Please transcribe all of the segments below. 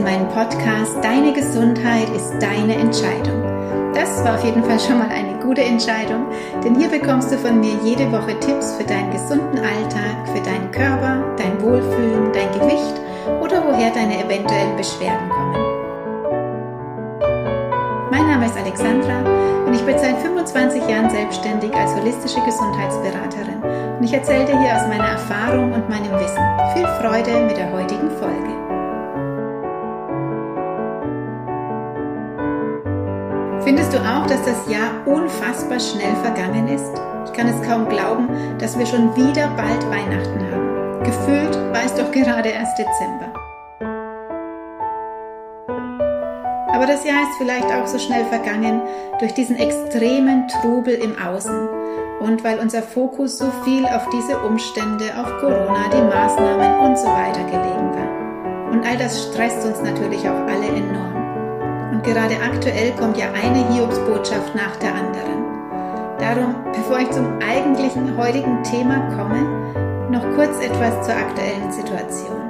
in meinen Podcast Deine Gesundheit ist deine Entscheidung. Das war auf jeden Fall schon mal eine gute Entscheidung, denn hier bekommst du von mir jede Woche Tipps für deinen gesunden Alltag, für deinen Körper, dein Wohlfühlen, dein Gewicht oder woher deine eventuellen Beschwerden kommen. Mein Name ist Alexandra und ich bin seit 25 Jahren selbstständig als holistische Gesundheitsberaterin und ich erzähle dir hier aus meiner Erfahrung und meinem Wissen. Viel Freude mit der heutigen Folge. Findest du auch, dass das Jahr unfassbar schnell vergangen ist? Ich kann es kaum glauben, dass wir schon wieder bald Weihnachten haben. Gefühlt war es doch gerade erst Dezember. Aber das Jahr ist vielleicht auch so schnell vergangen durch diesen extremen Trubel im Außen und weil unser Fokus so viel auf diese Umstände, auf Corona, die Maßnahmen und so weiter gelegen war. Und all das stresst uns natürlich auch alle enorm. Und gerade aktuell kommt ja eine Hiobsbotschaft nach der anderen. Darum, bevor ich zum eigentlichen heutigen Thema komme, noch kurz etwas zur aktuellen Situation.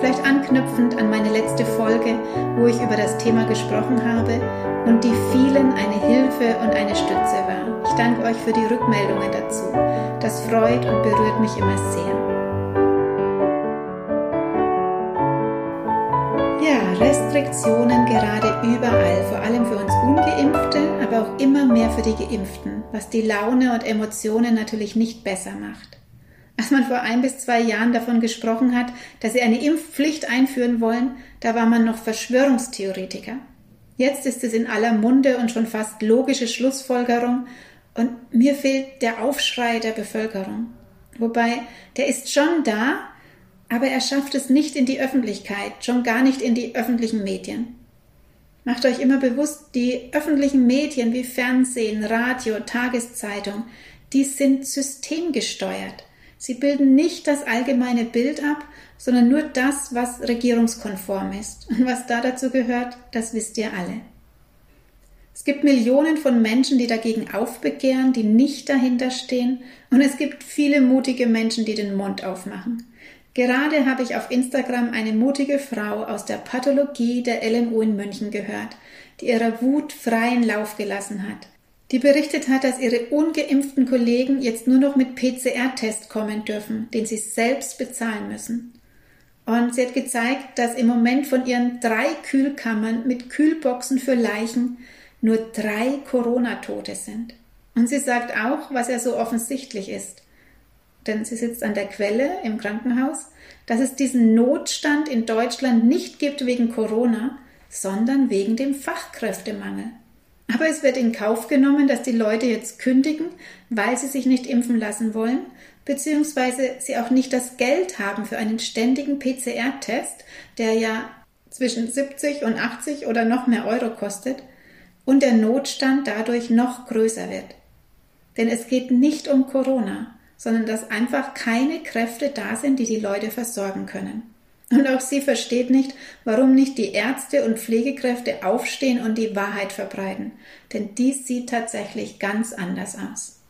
Vielleicht anknüpfend an meine letzte Folge, wo ich über das Thema gesprochen habe und die vielen eine Hilfe und eine Stütze war. Ich danke euch für die Rückmeldungen dazu. Das freut und berührt mich immer sehr. Restriktionen gerade überall, vor allem für uns ungeimpfte, aber auch immer mehr für die geimpften, was die Laune und Emotionen natürlich nicht besser macht. Als man vor ein bis zwei Jahren davon gesprochen hat, dass sie eine Impfpflicht einführen wollen, da war man noch Verschwörungstheoretiker. Jetzt ist es in aller Munde und schon fast logische Schlussfolgerung und mir fehlt der Aufschrei der Bevölkerung. Wobei, der ist schon da, aber er schafft es nicht in die Öffentlichkeit, schon gar nicht in die öffentlichen Medien. Macht euch immer bewusst, die öffentlichen Medien wie Fernsehen, Radio, Tageszeitung, die sind systemgesteuert. Sie bilden nicht das allgemeine Bild ab, sondern nur das, was regierungskonform ist. Und was da dazu gehört, das wisst ihr alle. Es gibt Millionen von Menschen, die dagegen aufbegehren, die nicht dahinter stehen. Und es gibt viele mutige Menschen, die den Mund aufmachen. Gerade habe ich auf Instagram eine mutige Frau aus der Pathologie der LMU in München gehört, die ihrer Wut freien Lauf gelassen hat die berichtet hat, dass ihre ungeimpften Kollegen jetzt nur noch mit PCR-Test kommen dürfen, den sie selbst bezahlen müssen. Und sie hat gezeigt, dass im Moment von ihren drei Kühlkammern mit Kühlboxen für Leichen nur drei Corona-Tote sind. Und sie sagt auch, was ja so offensichtlich ist, denn sie sitzt an der Quelle im Krankenhaus, dass es diesen Notstand in Deutschland nicht gibt wegen Corona, sondern wegen dem Fachkräftemangel. Aber es wird in Kauf genommen, dass die Leute jetzt kündigen, weil sie sich nicht impfen lassen wollen, beziehungsweise sie auch nicht das Geld haben für einen ständigen PCR-Test, der ja zwischen 70 und 80 oder noch mehr Euro kostet und der Notstand dadurch noch größer wird. Denn es geht nicht um Corona, sondern dass einfach keine Kräfte da sind, die die Leute versorgen können. Und auch sie versteht nicht, warum nicht die Ärzte und Pflegekräfte aufstehen und die Wahrheit verbreiten. Denn dies sieht tatsächlich ganz anders aus.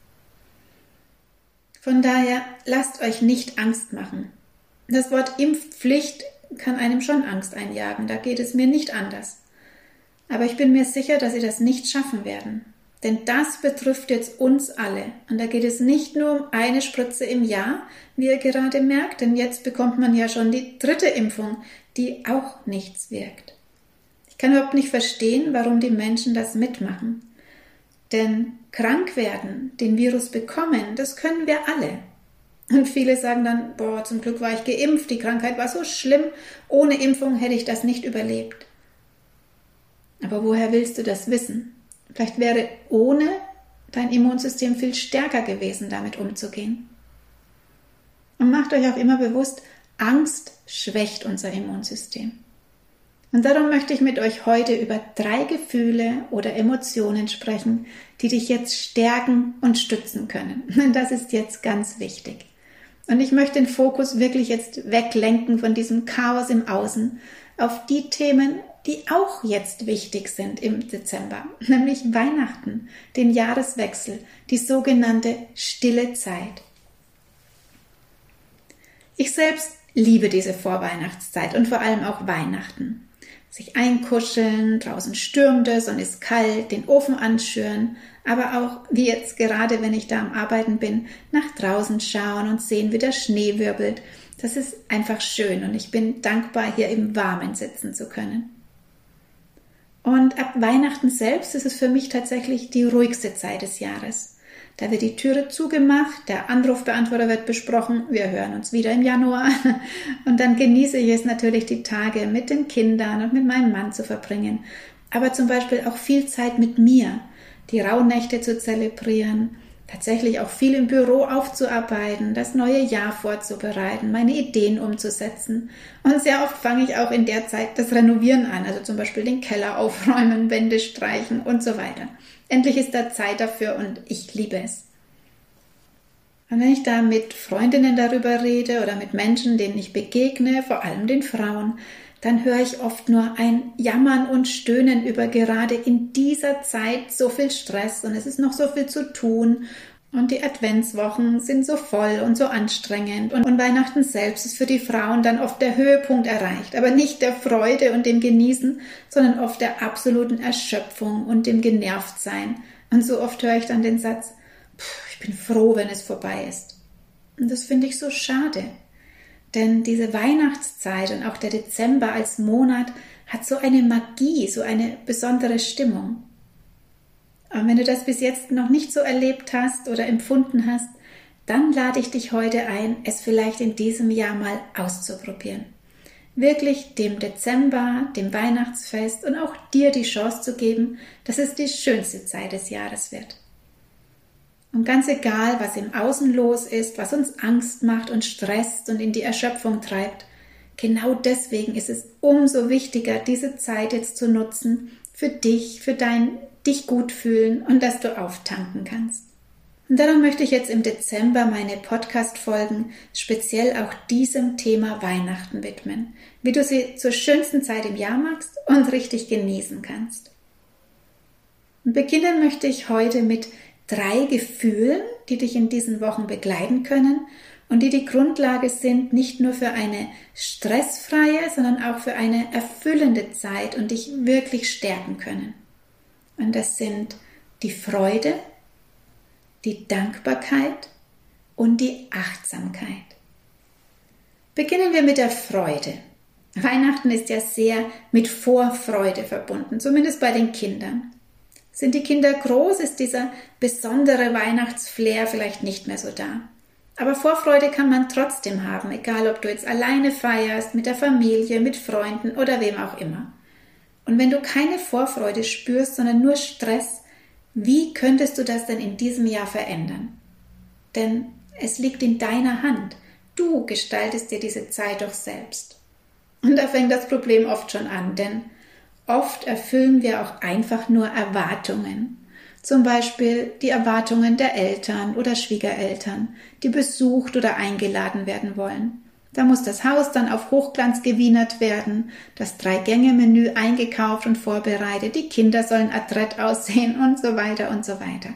Von daher lasst euch nicht Angst machen. Das Wort Impfpflicht kann einem schon Angst einjagen, da geht es mir nicht anders. Aber ich bin mir sicher, dass sie das nicht schaffen werden. Denn das betrifft jetzt uns alle. Und da geht es nicht nur um eine Spritze im Jahr, wie ihr gerade merkt, denn jetzt bekommt man ja schon die dritte Impfung, die auch nichts wirkt. Ich kann überhaupt nicht verstehen, warum die Menschen das mitmachen. Denn krank werden, den Virus bekommen, das können wir alle. Und viele sagen dann, boah, zum Glück war ich geimpft, die Krankheit war so schlimm, ohne Impfung hätte ich das nicht überlebt. Aber woher willst du das wissen? Vielleicht wäre ohne dein Immunsystem viel stärker gewesen, damit umzugehen. Und macht euch auch immer bewusst, Angst schwächt unser Immunsystem. Und darum möchte ich mit euch heute über drei Gefühle oder Emotionen sprechen, die dich jetzt stärken und stützen können. Das ist jetzt ganz wichtig. Und ich möchte den Fokus wirklich jetzt weglenken von diesem Chaos im Außen auf die Themen, die auch jetzt wichtig sind im Dezember, nämlich Weihnachten, den Jahreswechsel, die sogenannte stille Zeit. Ich selbst liebe diese Vorweihnachtszeit und vor allem auch Weihnachten. sich einkuscheln, draußen stürmt es und ist kalt, den Ofen anschüren, aber auch wie jetzt gerade, wenn ich da am Arbeiten bin, nach draußen schauen und sehen, wie der Schnee wirbelt. Das ist einfach schön und ich bin dankbar, hier im Warmen sitzen zu können. Und ab Weihnachten selbst ist es für mich tatsächlich die ruhigste Zeit des Jahres. Da wird die Türe zugemacht, der Anrufbeantworter wird besprochen, wir hören uns wieder im Januar und dann genieße ich es natürlich, die Tage mit den Kindern und mit meinem Mann zu verbringen, aber zum Beispiel auch viel Zeit mit mir, die Rauhnächte zu zelebrieren, tatsächlich auch viel im Büro aufzuarbeiten, das neue Jahr vorzubereiten, meine Ideen umzusetzen. Und sehr oft fange ich auch in der Zeit das Renovieren an, also zum Beispiel den Keller aufräumen, Wände streichen und so weiter. Endlich ist da Zeit dafür und ich liebe es. Und wenn ich da mit Freundinnen darüber rede oder mit Menschen, denen ich begegne, vor allem den Frauen, dann höre ich oft nur ein Jammern und Stöhnen über gerade in dieser Zeit so viel Stress und es ist noch so viel zu tun und die Adventswochen sind so voll und so anstrengend. Und, Weihnachten selbst ist für die Frauen dann oft der Höhepunkt erreicht. Aber nicht der Freude und dem Genießen, sondern oft der absoluten Erschöpfung und dem Genervtsein. Und so oft höre ich dann den Satz, ich bin froh, wenn es vorbei ist. Und das finde ich so schade. Denn diese Weihnachtszeit und auch der Dezember als Monat hat so eine Magie, so eine besondere Stimmung. Und wenn du das bis jetzt noch nicht so erlebt hast oder empfunden hast, dann lade ich dich heute ein, es vielleicht in diesem Jahr mal auszuprobieren. Wirklich dem Dezember, dem Weihnachtsfest und auch dir die Chance zu geben, dass es die schönste Zeit des Jahres wird. Und ganz egal, was im Außen los ist, was uns Angst macht und stresst und in die Erschöpfung treibt, genau deswegen ist es umso wichtiger, diese Zeit jetzt zu nutzen für dich, für dein dich gut fühlen und dass du auftanken kannst. Und darum möchte ich jetzt im Dezember meine Podcast-Folgen speziell auch diesem Thema Weihnachten widmen, wie du sie zur schönsten Zeit im Jahr machst und richtig genießen kannst. Und beginnen möchte ich heute mit drei Gefühlen, die dich in diesen Wochen begleiten können und die die Grundlage sind nicht nur für eine stressfreie, sondern auch für eine erfüllende Zeit und dich wirklich stärken können. Und das sind die Freude, die Dankbarkeit und die Achtsamkeit. Beginnen wir mit der Freude. Weihnachten ist ja sehr mit Vorfreude verbunden, zumindest bei den Kindern. Sind die Kinder groß, ist dieser besondere Weihnachtsflair vielleicht nicht mehr so da. Aber Vorfreude kann man trotzdem haben, egal ob du jetzt alleine feierst, mit der Familie, mit Freunden oder wem auch immer. Und wenn du keine Vorfreude spürst, sondern nur Stress, wie könntest du das denn in diesem Jahr verändern? Denn es liegt in deiner Hand. Du gestaltest dir diese Zeit doch selbst. Und da fängt das Problem oft schon an, denn oft erfüllen wir auch einfach nur Erwartungen. Zum Beispiel die Erwartungen der Eltern oder Schwiegereltern, die besucht oder eingeladen werden wollen. Da muss das Haus dann auf Hochglanz gewienert werden, das Drei-Gänge-Menü eingekauft und vorbereitet, die Kinder sollen adrett aussehen und so weiter und so weiter.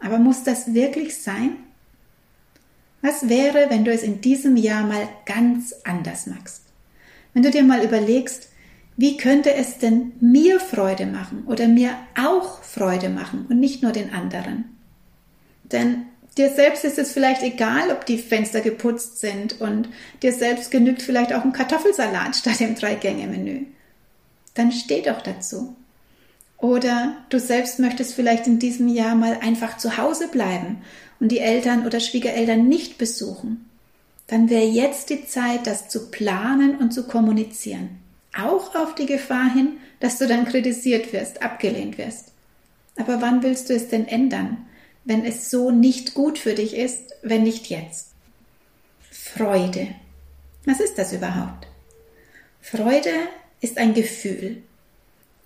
Aber muss das wirklich sein? Was wäre, wenn du es in diesem Jahr mal ganz anders machst? Wenn du dir mal überlegst, wie könnte es denn mir Freude machen oder mir auch Freude machen und nicht nur den anderen? Denn Dir selbst ist es vielleicht egal, ob die Fenster geputzt sind und dir selbst genügt vielleicht auch ein Kartoffelsalat statt dem Drei-Gänge-Menü. Dann steh doch dazu. Oder du selbst möchtest vielleicht in diesem Jahr mal einfach zu Hause bleiben und die Eltern oder Schwiegereltern nicht besuchen. Dann wäre jetzt die Zeit, das zu planen und zu kommunizieren. Auch auf die Gefahr hin, dass du dann kritisiert wirst, abgelehnt wirst. Aber wann willst du es denn ändern? wenn es so nicht gut für dich ist, wenn nicht jetzt. Freude. Was ist das überhaupt? Freude ist ein Gefühl.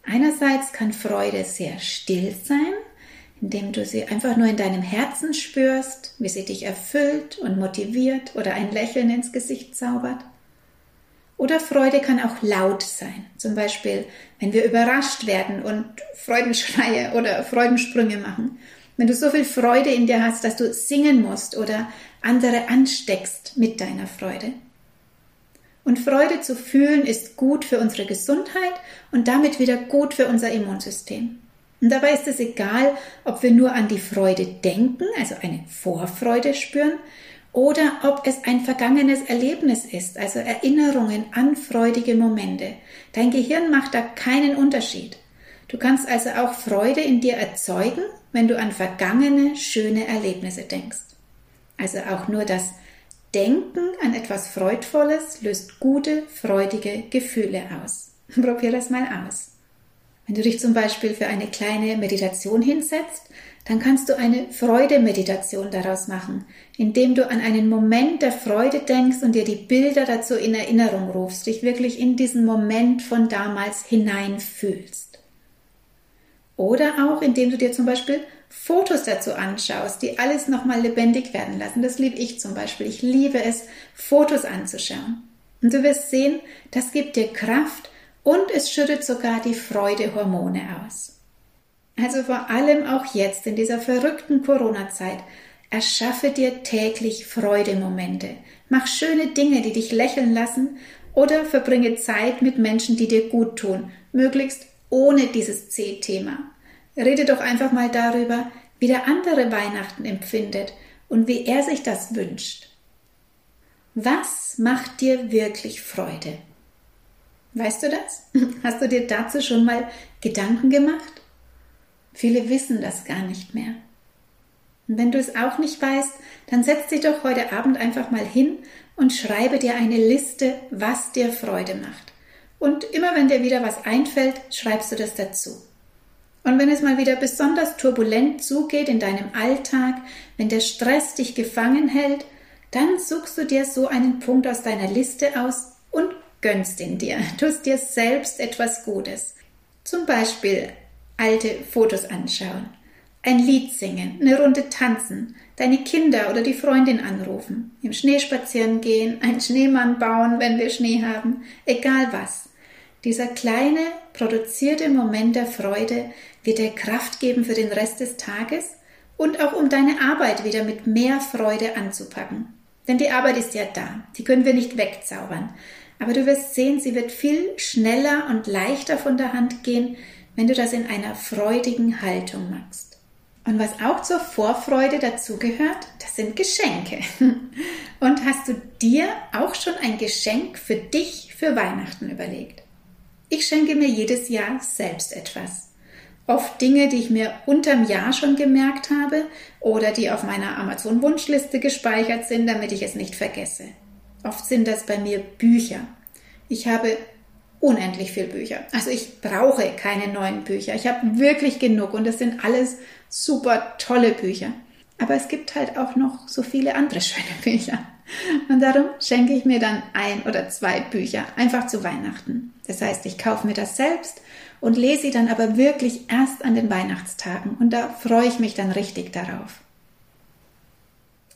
Einerseits kann Freude sehr still sein, indem du sie einfach nur in deinem Herzen spürst, wie sie dich erfüllt und motiviert oder ein Lächeln ins Gesicht zaubert. Oder Freude kann auch laut sein, zum Beispiel wenn wir überrascht werden und Freudenschreie oder Freudensprünge machen wenn du so viel Freude in dir hast, dass du singen musst oder andere ansteckst mit deiner Freude. Und Freude zu fühlen ist gut für unsere Gesundheit und damit wieder gut für unser Immunsystem. Und dabei ist es egal, ob wir nur an die Freude denken, also eine Vorfreude spüren, oder ob es ein vergangenes Erlebnis ist, also Erinnerungen an freudige Momente. Dein Gehirn macht da keinen Unterschied. Du kannst also auch Freude in dir erzeugen, wenn du an vergangene, schöne Erlebnisse denkst. Also auch nur das Denken an etwas Freudvolles löst gute, freudige Gefühle aus. Probier das mal aus. Wenn du dich zum Beispiel für eine kleine Meditation hinsetzt, dann kannst du eine Freude-Meditation daraus machen, indem du an einen Moment der Freude denkst und dir die Bilder dazu in Erinnerung rufst, dich wirklich in diesen Moment von damals hineinfühlst. Oder auch, indem du dir zum Beispiel Fotos dazu anschaust, die alles nochmal lebendig werden lassen. Das liebe ich zum Beispiel. Ich liebe es, Fotos anzuschauen. Und du wirst sehen, das gibt dir Kraft und es schüttet sogar die Freudehormone aus. Also vor allem auch jetzt in dieser verrückten Corona-Zeit, erschaffe dir täglich Freudemomente. Mach schöne Dinge, die dich lächeln lassen oder verbringe Zeit mit Menschen, die dir gut tun, möglichst ohne dieses C-Thema. Rede doch einfach mal darüber, wie der andere Weihnachten empfindet und wie er sich das wünscht. Was macht dir wirklich Freude? Weißt du das? Hast du dir dazu schon mal Gedanken gemacht? Viele wissen das gar nicht mehr. Und wenn du es auch nicht weißt, dann setz dich doch heute Abend einfach mal hin und schreibe dir eine Liste, was dir Freude macht. Und immer wenn dir wieder was einfällt, schreibst du das dazu. Und wenn es mal wieder besonders turbulent zugeht in deinem Alltag, wenn der Stress dich gefangen hält, dann suchst du dir so einen Punkt aus deiner Liste aus und gönnst ihn dir, tust dir selbst etwas Gutes. Zum Beispiel alte Fotos anschauen, ein Lied singen, eine Runde tanzen, deine Kinder oder die Freundin anrufen, im Schnee spazieren gehen, einen Schneemann bauen, wenn wir Schnee haben, egal was. Dieser kleine, produzierte Moment der Freude wird dir Kraft geben für den Rest des Tages und auch um deine Arbeit wieder mit mehr Freude anzupacken. Denn die Arbeit ist ja da, die können wir nicht wegzaubern. Aber du wirst sehen, sie wird viel schneller und leichter von der Hand gehen, wenn du das in einer freudigen Haltung machst. Und was auch zur Vorfreude dazugehört, das sind Geschenke. Und hast du dir auch schon ein Geschenk für dich für Weihnachten überlegt? Ich schenke mir jedes Jahr selbst etwas. Oft Dinge, die ich mir unterm Jahr schon gemerkt habe oder die auf meiner Amazon-Wunschliste gespeichert sind, damit ich es nicht vergesse. Oft sind das bei mir Bücher. Ich habe unendlich viel Bücher. Also ich brauche keine neuen Bücher. Ich habe wirklich genug und das sind alles super tolle Bücher. Aber es gibt halt auch noch so viele andere schöne Bücher. Und darum schenke ich mir dann ein oder zwei Bücher einfach zu Weihnachten. Das heißt, ich kaufe mir das selbst und lese sie dann aber wirklich erst an den Weihnachtstagen. Und da freue ich mich dann richtig darauf.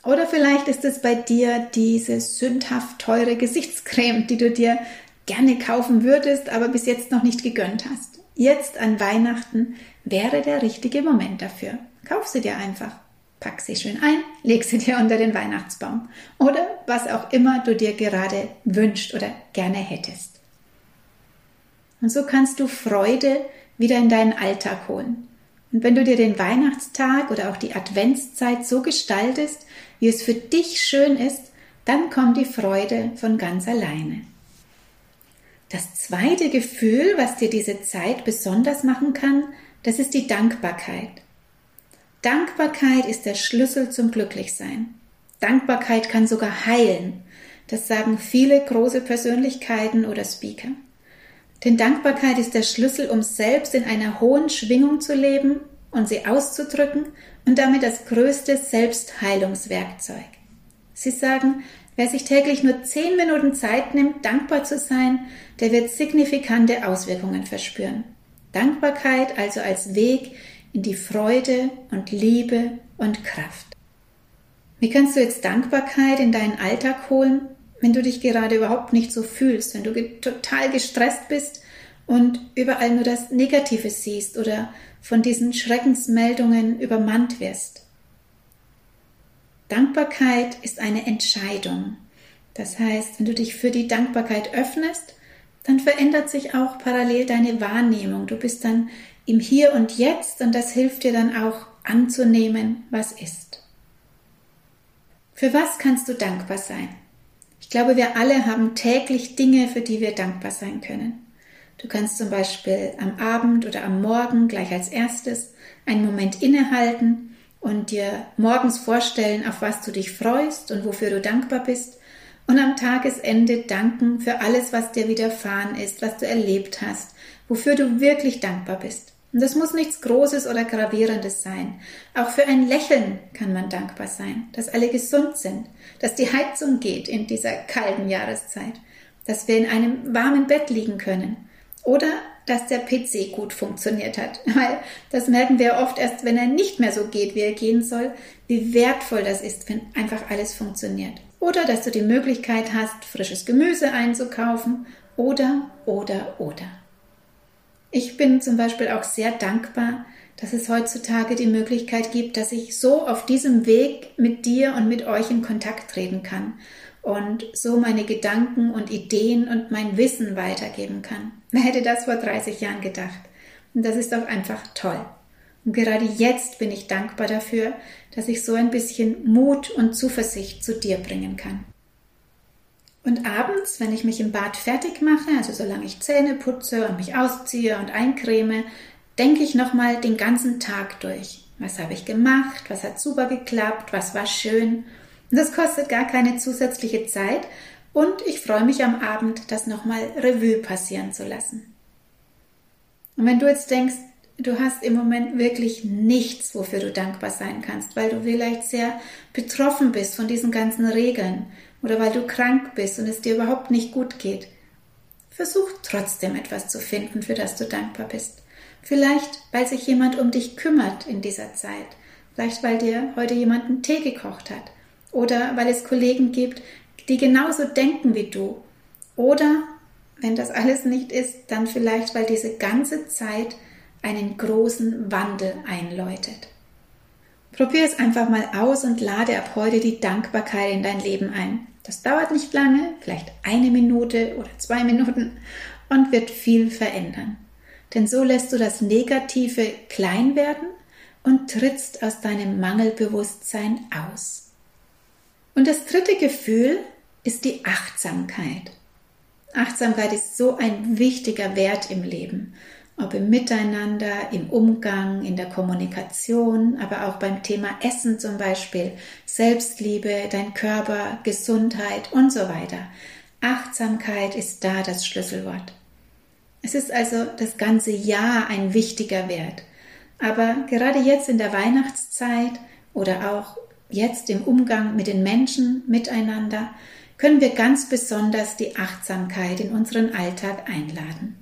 Oder vielleicht ist es bei dir diese sündhaft teure Gesichtscreme, die du dir gerne kaufen würdest, aber bis jetzt noch nicht gegönnt hast. Jetzt an Weihnachten wäre der richtige Moment dafür. Kauf sie dir einfach. Pack sie schön ein, leg sie dir unter den Weihnachtsbaum oder was auch immer du dir gerade wünscht oder gerne hättest. Und so kannst du Freude wieder in deinen Alltag holen. Und wenn du dir den Weihnachtstag oder auch die Adventszeit so gestaltest, wie es für dich schön ist, dann kommt die Freude von ganz alleine. Das zweite Gefühl, was dir diese Zeit besonders machen kann, das ist die Dankbarkeit. Dankbarkeit ist der Schlüssel zum Glücklichsein. Dankbarkeit kann sogar heilen. Das sagen viele große Persönlichkeiten oder Speaker. Denn Dankbarkeit ist der Schlüssel, um selbst in einer hohen Schwingung zu leben und sie auszudrücken und damit das größte Selbstheilungswerkzeug. Sie sagen, wer sich täglich nur zehn Minuten Zeit nimmt, dankbar zu sein, der wird signifikante Auswirkungen verspüren. Dankbarkeit also als Weg in die Freude und Liebe und Kraft. Wie kannst du jetzt Dankbarkeit in deinen Alltag holen, wenn du dich gerade überhaupt nicht so fühlst, wenn du total gestresst bist und überall nur das Negative siehst oder von diesen Schreckensmeldungen übermannt wirst? Dankbarkeit ist eine Entscheidung. Das heißt, wenn du dich für die Dankbarkeit öffnest, dann verändert sich auch parallel deine Wahrnehmung. Du bist dann im Hier und Jetzt und das hilft dir dann auch anzunehmen, was ist. Für was kannst du dankbar sein? Ich glaube, wir alle haben täglich Dinge, für die wir dankbar sein können. Du kannst zum Beispiel am Abend oder am Morgen gleich als erstes einen Moment innehalten und dir morgens vorstellen, auf was du dich freust und wofür du dankbar bist und am Tagesende danken für alles, was dir widerfahren ist, was du erlebt hast, wofür du wirklich dankbar bist. Und das muss nichts Großes oder Gravierendes sein. Auch für ein Lächeln kann man dankbar sein, dass alle gesund sind, dass die Heizung geht in dieser kalten Jahreszeit, dass wir in einem warmen Bett liegen können oder dass der PC gut funktioniert hat. Weil das merken wir oft erst, wenn er nicht mehr so geht, wie er gehen soll, wie wertvoll das ist, wenn einfach alles funktioniert. Oder dass du die Möglichkeit hast, frisches Gemüse einzukaufen oder, oder, oder. Ich bin zum Beispiel auch sehr dankbar, dass es heutzutage die Möglichkeit gibt, dass ich so auf diesem Weg mit dir und mit euch in Kontakt treten kann und so meine Gedanken und Ideen und mein Wissen weitergeben kann. Wer hätte das vor 30 Jahren gedacht? Und das ist doch einfach toll. Und gerade jetzt bin ich dankbar dafür, dass ich so ein bisschen Mut und Zuversicht zu dir bringen kann. Und abends, wenn ich mich im Bad fertig mache, also solange ich Zähne putze und mich ausziehe und eincreme, denke ich nochmal den ganzen Tag durch. Was habe ich gemacht? Was hat super geklappt? Was war schön? Das kostet gar keine zusätzliche Zeit und ich freue mich am Abend, das nochmal Revue passieren zu lassen. Und wenn du jetzt denkst, du hast im Moment wirklich nichts, wofür du dankbar sein kannst, weil du vielleicht sehr betroffen bist von diesen ganzen Regeln oder weil du krank bist und es dir überhaupt nicht gut geht. Versuch trotzdem etwas zu finden, für das du dankbar bist. Vielleicht, weil sich jemand um dich kümmert in dieser Zeit. Vielleicht, weil dir heute jemand einen Tee gekocht hat. Oder weil es Kollegen gibt, die genauso denken wie du. Oder, wenn das alles nicht ist, dann vielleicht, weil diese ganze Zeit einen großen Wandel einläutet. Probier es einfach mal aus und lade ab heute die Dankbarkeit in dein Leben ein. Das dauert nicht lange, vielleicht eine Minute oder zwei Minuten und wird viel verändern. Denn so lässt du das Negative klein werden und trittst aus deinem Mangelbewusstsein aus. Und das dritte Gefühl ist die Achtsamkeit. Achtsamkeit ist so ein wichtiger Wert im Leben ob im Miteinander, im Umgang, in der Kommunikation, aber auch beim Thema Essen zum Beispiel, Selbstliebe, dein Körper, Gesundheit und so weiter. Achtsamkeit ist da das Schlüsselwort. Es ist also das ganze Jahr ein wichtiger Wert. Aber gerade jetzt in der Weihnachtszeit oder auch jetzt im Umgang mit den Menschen miteinander können wir ganz besonders die Achtsamkeit in unseren Alltag einladen.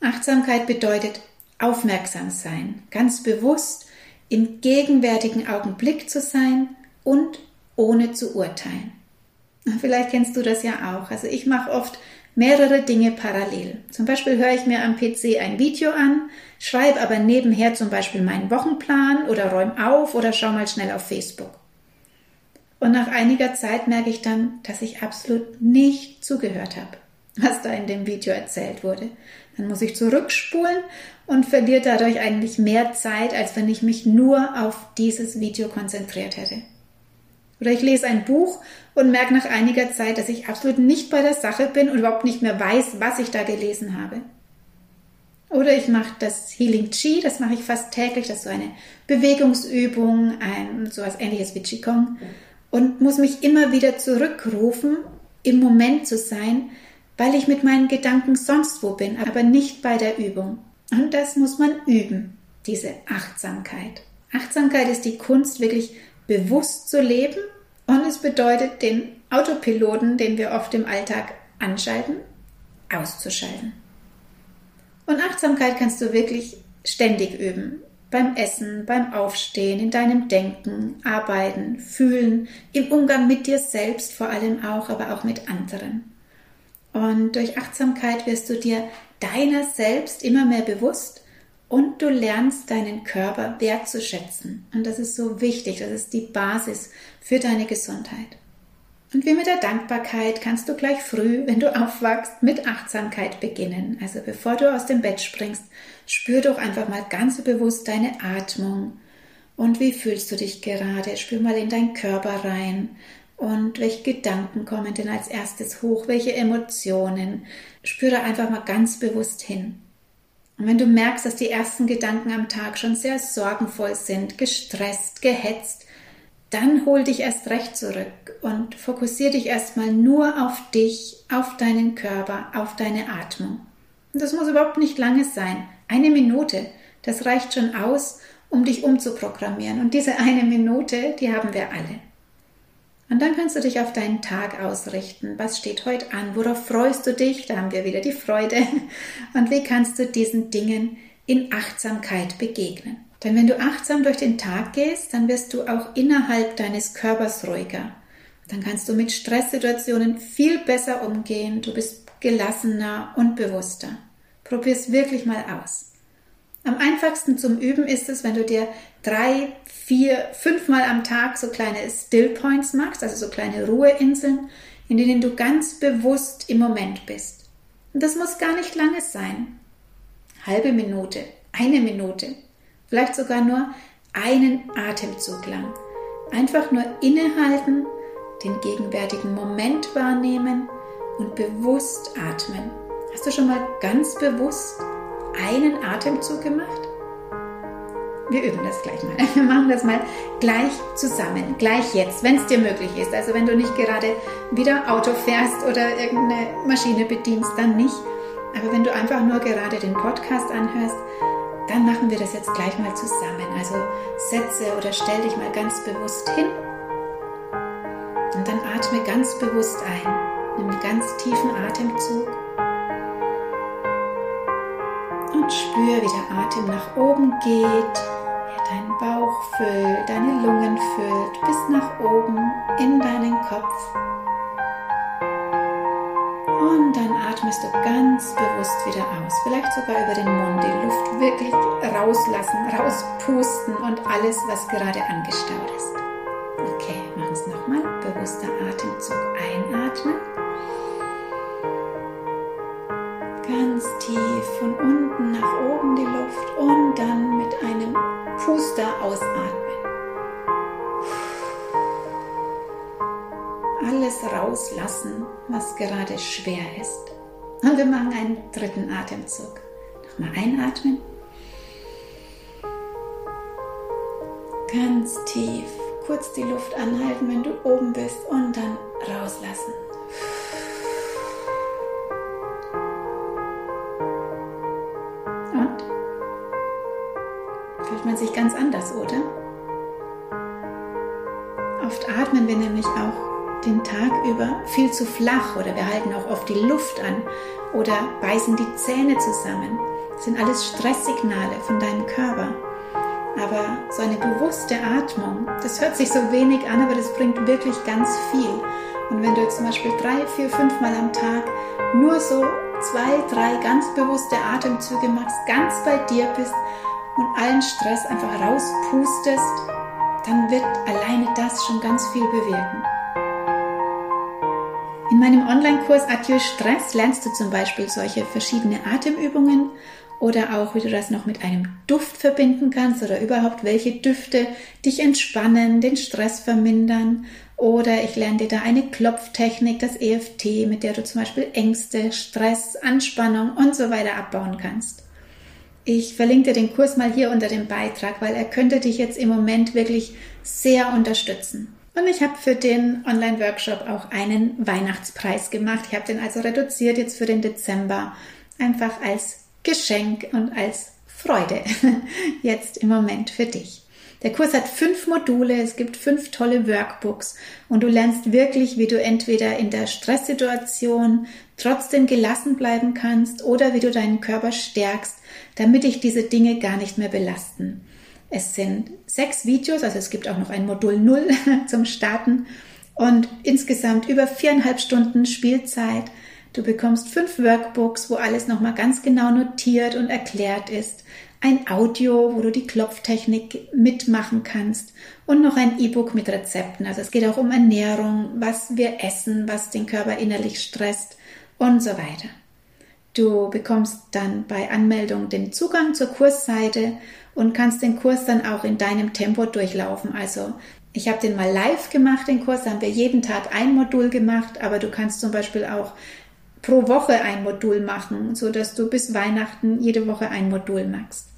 Achtsamkeit bedeutet aufmerksam sein, ganz bewusst im gegenwärtigen Augenblick zu sein und ohne zu urteilen. Vielleicht kennst du das ja auch. Also ich mache oft mehrere Dinge parallel. Zum Beispiel höre ich mir am PC ein Video an, schreibe aber nebenher zum Beispiel meinen Wochenplan oder räume auf oder schaue mal schnell auf Facebook. Und nach einiger Zeit merke ich dann, dass ich absolut nicht zugehört habe was da in dem Video erzählt wurde. Dann muss ich zurückspulen und verliere dadurch eigentlich mehr Zeit, als wenn ich mich nur auf dieses Video konzentriert hätte. Oder ich lese ein Buch und merke nach einiger Zeit, dass ich absolut nicht bei der Sache bin und überhaupt nicht mehr weiß, was ich da gelesen habe. Oder ich mache das Healing Chi, das mache ich fast täglich, das ist so eine Bewegungsübung, ein, sowas ähnliches wie Qigong und muss mich immer wieder zurückrufen, im Moment zu sein, weil ich mit meinen Gedanken sonst wo bin, aber nicht bei der Übung. Und das muss man üben, diese Achtsamkeit. Achtsamkeit ist die Kunst, wirklich bewusst zu leben und es bedeutet, den Autopiloten, den wir oft im Alltag anschalten, auszuschalten. Und Achtsamkeit kannst du wirklich ständig üben. Beim Essen, beim Aufstehen, in deinem Denken, Arbeiten, Fühlen, im Umgang mit dir selbst vor allem auch, aber auch mit anderen. Und durch Achtsamkeit wirst du dir deiner selbst immer mehr bewusst und du lernst deinen Körper wertzuschätzen. Und das ist so wichtig, das ist die Basis für deine Gesundheit. Und wie mit der Dankbarkeit kannst du gleich früh, wenn du aufwachst, mit Achtsamkeit beginnen. Also bevor du aus dem Bett springst, spür doch einfach mal ganz bewusst deine Atmung. Und wie fühlst du dich gerade? Spür mal in deinen Körper rein. Und welche Gedanken kommen denn als erstes hoch? Welche Emotionen? Spüre einfach mal ganz bewusst hin. Und wenn du merkst, dass die ersten Gedanken am Tag schon sehr sorgenvoll sind, gestresst, gehetzt, dann hol dich erst recht zurück und fokussiere dich erstmal nur auf dich, auf deinen Körper, auf deine Atmung. Und das muss überhaupt nicht lange sein. Eine Minute, das reicht schon aus, um dich umzuprogrammieren. Und diese eine Minute, die haben wir alle. Und dann kannst du dich auf deinen Tag ausrichten. Was steht heute an? Worauf freust du dich? Da haben wir wieder die Freude. Und wie kannst du diesen Dingen in Achtsamkeit begegnen? Denn wenn du achtsam durch den Tag gehst, dann wirst du auch innerhalb deines Körpers ruhiger. Dann kannst du mit Stresssituationen viel besser umgehen. Du bist gelassener und bewusster. Probier es wirklich mal aus. Am einfachsten zum Üben ist es, wenn du dir drei, vier, fünfmal am Tag so kleine Still Points machst, also so kleine Ruheinseln, in denen du ganz bewusst im Moment bist. Und das muss gar nicht lange sein. Halbe Minute, eine Minute, vielleicht sogar nur einen Atemzug lang. Einfach nur innehalten, den gegenwärtigen Moment wahrnehmen und bewusst atmen. Hast du schon mal ganz bewusst einen Atemzug gemacht? Wir üben das gleich mal. Wir machen das mal gleich zusammen, gleich jetzt, wenn es dir möglich ist. Also wenn du nicht gerade wieder Auto fährst oder irgendeine Maschine bedienst, dann nicht. Aber wenn du einfach nur gerade den Podcast anhörst, dann machen wir das jetzt gleich mal zusammen. Also setze oder stell dich mal ganz bewusst hin und dann atme ganz bewusst ein. Nimm einen ganz tiefen Atemzug und spür, wie der Atem nach oben geht, er deinen Bauch füllt, deine Lungen füllt, bis nach oben in deinen Kopf. Und dann atmest du ganz bewusst wieder aus, vielleicht sogar über den Mund, die Luft wirklich rauslassen, rauspusten und alles, was gerade angestaut ist. Okay, machen es nochmal. Bewusster Atemzug einatmen. Ganz tief von unten nach oben die Luft und dann mit einem Puster ausatmen. Alles rauslassen, was gerade schwer ist. Und wir machen einen dritten Atemzug. Nochmal einatmen. Ganz tief, kurz die Luft anhalten, wenn du oben bist und dann rauslassen. Ganz anders, oder? Oft atmen wir nämlich auch den Tag über viel zu flach oder wir halten auch oft die Luft an oder beißen die Zähne zusammen. Das sind alles Stresssignale von deinem Körper. Aber so eine bewusste Atmung, das hört sich so wenig an, aber das bringt wirklich ganz viel. Und wenn du jetzt zum Beispiel drei, vier, fünf Mal am Tag nur so zwei, drei ganz bewusste Atemzüge machst, ganz bei dir bist und allen Stress einfach rauspustest, dann wird alleine das schon ganz viel bewirken. In meinem Online-Kurs Adieu Stress lernst du zum Beispiel solche verschiedene Atemübungen oder auch, wie du das noch mit einem Duft verbinden kannst oder überhaupt welche Düfte dich entspannen, den Stress vermindern. Oder ich lerne dir da eine Klopftechnik, das EFT, mit der du zum Beispiel Ängste, Stress, Anspannung und so weiter abbauen kannst. Ich verlinke dir den Kurs mal hier unter dem Beitrag, weil er könnte dich jetzt im Moment wirklich sehr unterstützen. Und ich habe für den Online-Workshop auch einen Weihnachtspreis gemacht. Ich habe den also reduziert jetzt für den Dezember, einfach als Geschenk und als Freude jetzt im Moment für dich. Der Kurs hat fünf Module, es gibt fünf tolle Workbooks und du lernst wirklich, wie du entweder in der Stresssituation trotzdem gelassen bleiben kannst oder wie du deinen Körper stärkst, damit dich diese Dinge gar nicht mehr belasten. Es sind sechs Videos, also es gibt auch noch ein Modul Null zum Starten und insgesamt über viereinhalb Stunden Spielzeit. Du bekommst fünf Workbooks, wo alles nochmal ganz genau notiert und erklärt ist ein Audio, wo du die Klopftechnik mitmachen kannst und noch ein E-Book mit Rezepten. Also es geht auch um Ernährung, was wir essen, was den Körper innerlich stresst und so weiter. Du bekommst dann bei Anmeldung den Zugang zur Kursseite und kannst den Kurs dann auch in deinem Tempo durchlaufen. Also ich habe den mal live gemacht, den Kurs, da haben wir jeden Tag ein Modul gemacht, aber du kannst zum Beispiel auch pro Woche ein Modul machen, so dass du bis Weihnachten jede Woche ein Modul machst.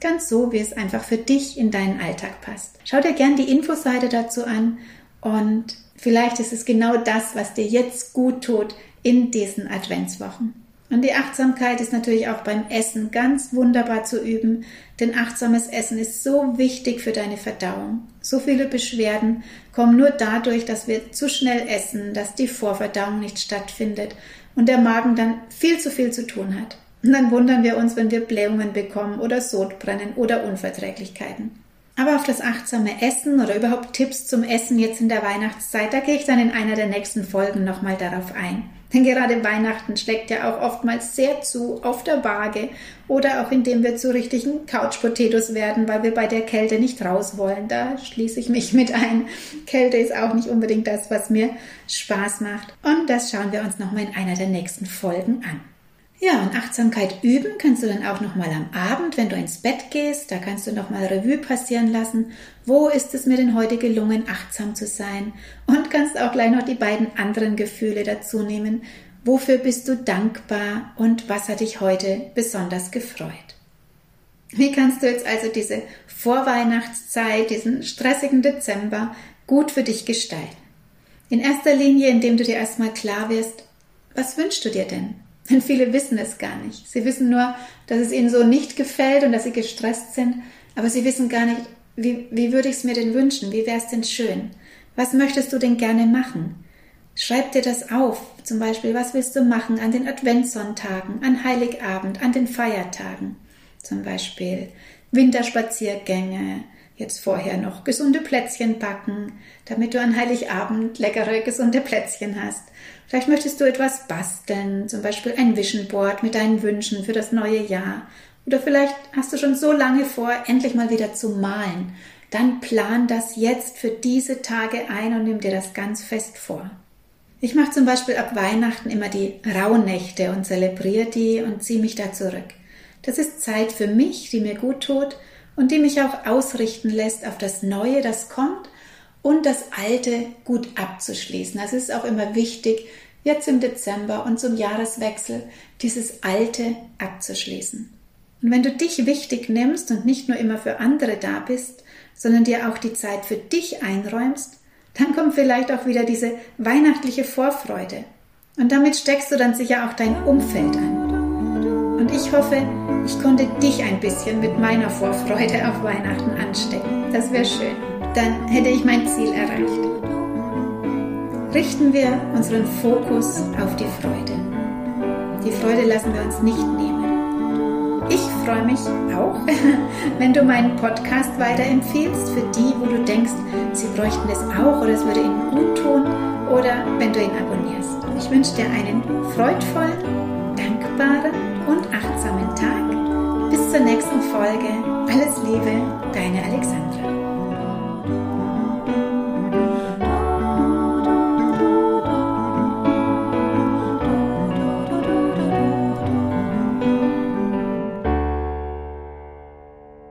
Ganz so, wie es einfach für dich in deinen Alltag passt. Schau dir gern die Infoseite dazu an und vielleicht ist es genau das, was dir jetzt gut tut in diesen Adventswochen. Und die Achtsamkeit ist natürlich auch beim Essen ganz wunderbar zu üben, denn achtsames Essen ist so wichtig für deine Verdauung. So viele Beschwerden kommen nur dadurch, dass wir zu schnell essen, dass die Vorverdauung nicht stattfindet und der Magen dann viel zu viel zu tun hat. Und dann wundern wir uns, wenn wir Blähungen bekommen oder Sodbrennen oder Unverträglichkeiten. Aber auf das achtsame Essen oder überhaupt Tipps zum Essen jetzt in der Weihnachtszeit, da gehe ich dann in einer der nächsten Folgen nochmal darauf ein. Denn gerade Weihnachten schlägt ja auch oftmals sehr zu auf der Waage oder auch indem wir zu richtigen Couch-Potatoes werden, weil wir bei der Kälte nicht raus wollen. Da schließe ich mich mit ein. Kälte ist auch nicht unbedingt das, was mir Spaß macht. Und das schauen wir uns nochmal in einer der nächsten Folgen an. Ja, und Achtsamkeit üben kannst du dann auch nochmal am Abend, wenn du ins Bett gehst. Da kannst du nochmal Revue passieren lassen. Wo ist es mir denn heute gelungen, achtsam zu sein? Und kannst auch gleich noch die beiden anderen Gefühle dazu nehmen. Wofür bist du dankbar und was hat dich heute besonders gefreut? Wie kannst du jetzt also diese Vorweihnachtszeit, diesen stressigen Dezember gut für dich gestalten? In erster Linie, indem du dir erstmal klar wirst, was wünschst du dir denn? Denn viele wissen es gar nicht. Sie wissen nur, dass es ihnen so nicht gefällt und dass sie gestresst sind, aber sie wissen gar nicht, wie, wie würde ich es mir denn wünschen? Wie wäre es denn schön? Was möchtest du denn gerne machen? Schreib dir das auf. Zum Beispiel, was willst du machen an den Adventssonntagen, an Heiligabend, an den Feiertagen? Zum Beispiel Winterspaziergänge, jetzt vorher noch gesunde Plätzchen backen, damit du an Heiligabend leckere, gesunde Plätzchen hast. Vielleicht möchtest du etwas basteln, zum Beispiel ein Vision Board mit deinen Wünschen für das neue Jahr. Oder vielleicht hast du schon so lange vor, endlich mal wieder zu malen. Dann plan das jetzt für diese Tage ein und nimm dir das ganz fest vor. Ich mache zum Beispiel ab Weihnachten immer die Rauhnächte und zelebriere die und ziehe mich da zurück. Das ist Zeit für mich, die mir gut tut und die mich auch ausrichten lässt auf das Neue, das kommt und das Alte gut abzuschließen. Das ist auch immer wichtig, jetzt im Dezember und zum Jahreswechsel dieses Alte abzuschließen. Und wenn du dich wichtig nimmst und nicht nur immer für andere da bist, sondern dir auch die Zeit für dich einräumst, dann kommt vielleicht auch wieder diese weihnachtliche Vorfreude. Und damit steckst du dann sicher auch dein Umfeld an. Und ich hoffe, ich konnte dich ein bisschen mit meiner Vorfreude auf Weihnachten anstecken. Das wäre schön. Dann hätte ich mein Ziel erreicht. Richten wir unseren Fokus auf die Freude. Die Freude lassen wir uns nicht nehmen. Ich freue mich auch, wenn du meinen Podcast weiterempfiehlst für die, wo du denkst, sie bräuchten es auch oder es würde ihnen gut tun oder wenn du ihn abonnierst. Ich wünsche dir einen freudvollen, dankbaren und achtsamen zur nächsten Folge. Alles Liebe, deine Alexandra.